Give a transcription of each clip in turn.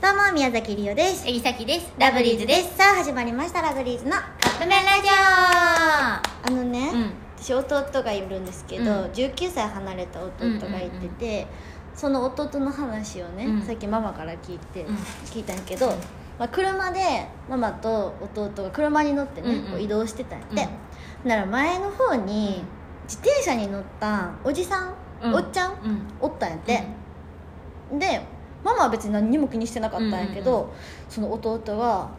どうも宮崎りおです。えぎさきです。ラブリーズです。さあ始まりました。ラブリーズのカップ麺ラジあのね、オうん私弟がいるんですけど、うん。19歳離れた弟がいてて、その弟の話をね、うん。さっきママから聞いて、うん。聞いたんやけど、まあ、車でママと弟が車に乗ってね、うんうん。こう移動してたんやって、なら前の方に自転車に乗ったおじさん、うん。おっちゃん、うん。おったんやって、では別に何にも気にしてなかったんやけど、うんうんその弟が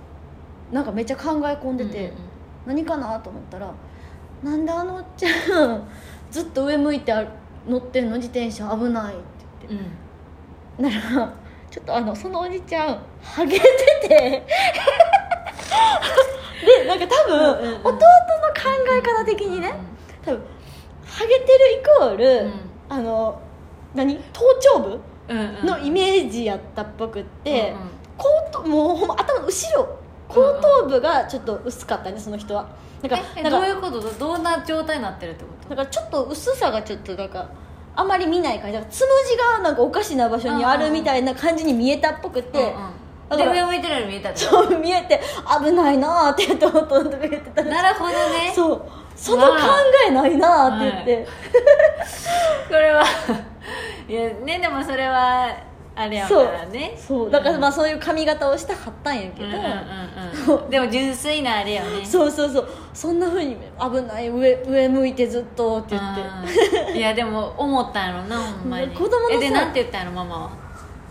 なんかめっちゃ考え込んでて、何かなと思ったら「なんであのおっちゃんずっと上向いてあ乗ってんの自転車危ない」ってうんうん。言ってならちょっとあのそのおじちゃんハゲてて。でなんか多分、うんうんうん。弟の考え方的にね多分ハゲてるイコール、うん。あの何？頭頂部？うんうんのイメージやったっぽくって、後頭もうほんま頭の後ろ後頭部がちょっと薄かったねその人は。なんかえなんかどういうこと？どどんな状態になってるってこと？なんかちょっと薄さがちょっとなんかあまり見ない感じ。だからつむじがなんかおかしな場所にあるみたいな感じに見えたっぽくて、うんうん。で上向いてるように見えたそう見えて危ないなーって言って弟が言ってた。となるほどね。そう。その考えないなーって言って、いやねでもそれはあれやからね。そう。だからまあそういう髪型をしたかったんやけど、うんうんうんうん。でも純粋なあれよね。そうそうそう。そんなふうに危ない上上向いてずっとって言って。うん。いやでも思ったんやろな ほんまに。子供のさ。えでなんて言ったんやろママは？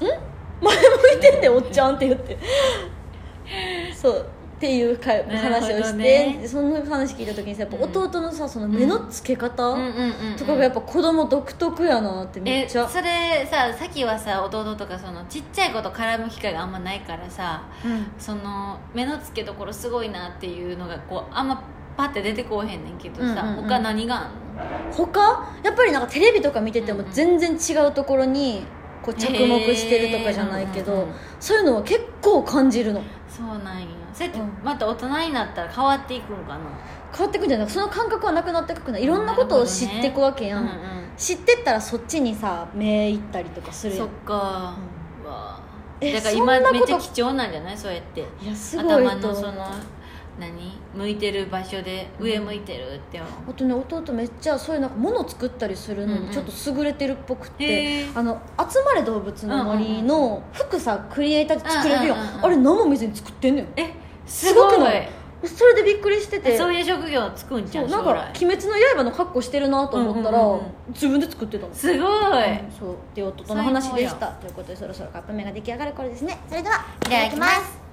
前向いてんねんおっちゃんって言って。そうっていうか話をして、ね。その話聞いた時にさやっぱ弟のさその目の付け方うん。うんうんうんとかがやっぱ子供独特やなってめえっちゃ、それささっきはさ弟とかそのちっちゃい子と絡む機会があんまないからさうん。その目の付けどころすごいなっていうのがこうあんまパッて出てこうへんねんけどさ、うんうんうん。他何があんの？他？やっぱりなんかテレビとか見ててもうんうん。全然違うところにこう着目してるとかじゃないけど、うんうんうんそういうのは結構感じるの。そうなんやそれってうん。また大人になったら変わっていくんかな。変わってくんじゃない。その感覚はなくなってくくないいろんなことを知っていくわけやん、うんうん知ってったらそっちにさ目いったりとかするやん。そっか、うわえだからそんなこと今めっちゃ貴重なんじゃない？そうやって。いやすごい頭のその何？向いてる場所で上向いてるって思う。あとね弟めっちゃそういうなんか物作ったりするのうんうん。にちょっと優れてるっぽくへて、ー。あの集まれ動物の森の服さクリエイターで作れるよ、うんうんうんうん。あれ生水に作ってんねんえすごくない？それでびっくりしてて。そういう職業つくんじゃそうんなんか「将来。鬼滅の刃」の格好してるなと思ったら、うんうんうんうん。自分で作ってたの。すごい、そうっていう弟の話でした。ということでそろそろカップ麺が出来上がる頃ですね。それではいただきます